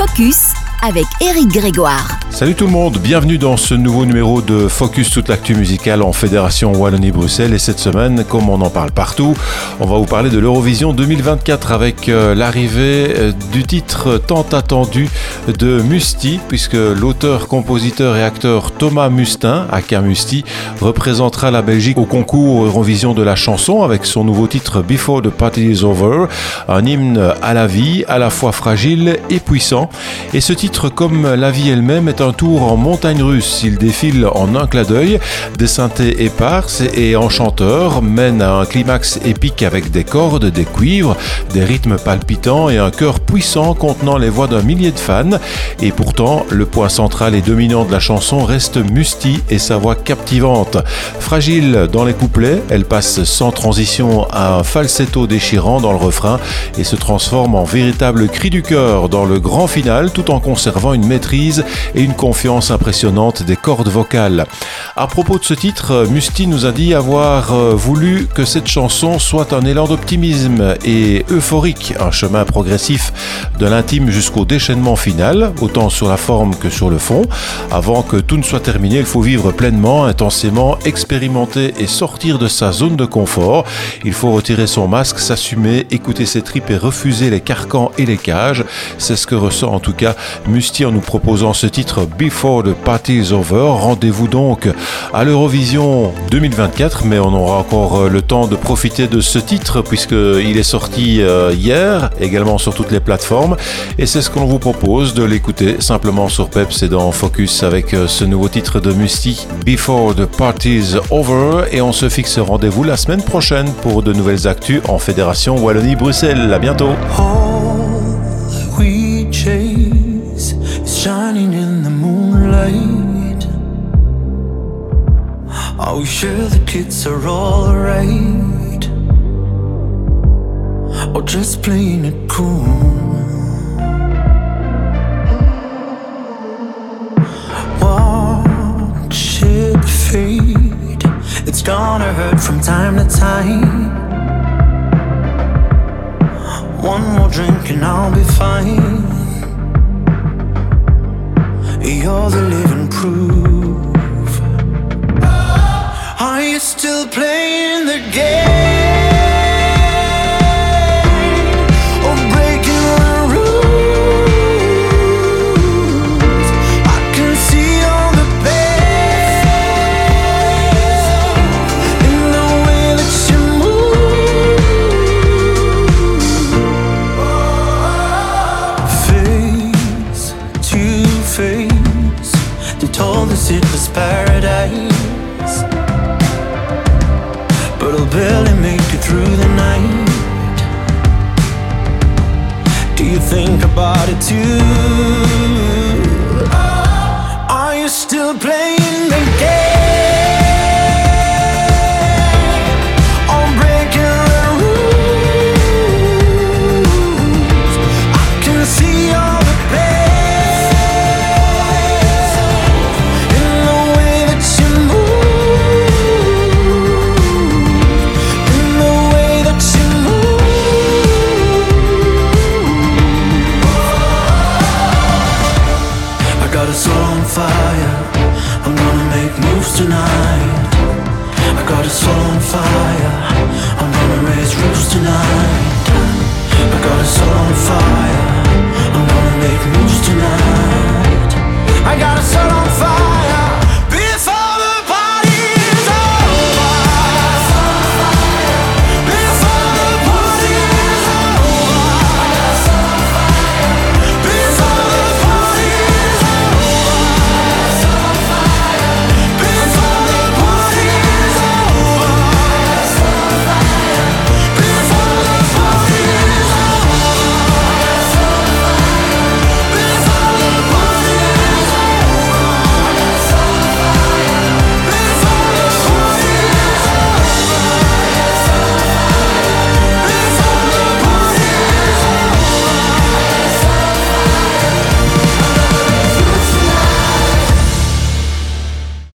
Focus avec Eric Grégoire. Salut tout le monde, bienvenue dans ce nouveau numéro de Focus toute l'actu musicale en Fédération Wallonie-Bruxelles et cette semaine, comme on en parle partout, on va vous parler de l'Eurovision 2024 avec euh, l'arrivée euh, du titre tant attendu de Musti puisque l'auteur, compositeur et acteur Thomas Mustin, aka Musti, représentera la Belgique au concours Eurovision de la chanson avec son nouveau titre Before the Party is Over, un hymne à la vie, à la fois fragile et puissant. Et ce titre comme la vie elle-même, est un tour en montagne russe. Il défile en un clin d'œil, des synthés éparses et enchanteurs, mène à un climax épique avec des cordes, des cuivres, des rythmes palpitants et un chœur puissant contenant les voix d'un millier de fans. Et pourtant, le point central et dominant de la chanson reste Musti et sa voix captivante. Fragile dans les couplets, elle passe sans transition à un falsetto déchirant dans le refrain et se transforme en véritable cri du cœur dans le grand final tout en une maîtrise et une confiance impressionnante des cordes vocales. À propos de ce titre, Musti nous a dit avoir euh, voulu que cette chanson soit un élan d'optimisme et euphorique, un chemin progressif de l'intime jusqu'au déchaînement final, autant sur la forme que sur le fond. Avant que tout ne soit terminé, il faut vivre pleinement, intensément, expérimenter et sortir de sa zone de confort. Il faut retirer son masque, s'assumer, écouter ses tripes et refuser les carcans et les cages. C'est ce que ressent en tout cas Musti en nous proposant ce titre Before the Party is Over. Rendez-vous donc à l'Eurovision 2024, mais on aura encore euh, le temps de profiter de ce titre puisqu'il est sorti euh, hier, également sur toutes les plateformes. Et c'est ce qu'on vous propose de l'écouter simplement sur Peps et dans Focus avec euh, ce nouveau titre de Musti Before the Party is Over. Et on se fixe rendez-vous la semaine prochaine pour de nouvelles actus en Fédération Wallonie-Bruxelles. À bientôt. Shining in the moonlight. Are we sure the kids are alright? Or just playing it cool? Watch it fade. It's gonna hurt from time to time. One more drink and I'll be fine. Proof. Are you still playing barely make it through the night. Do you think about it too? Are you still playing the game? a soul on fire. I'm gonna make moves tonight. I got a soul on fire. I'm gonna raise roofs tonight.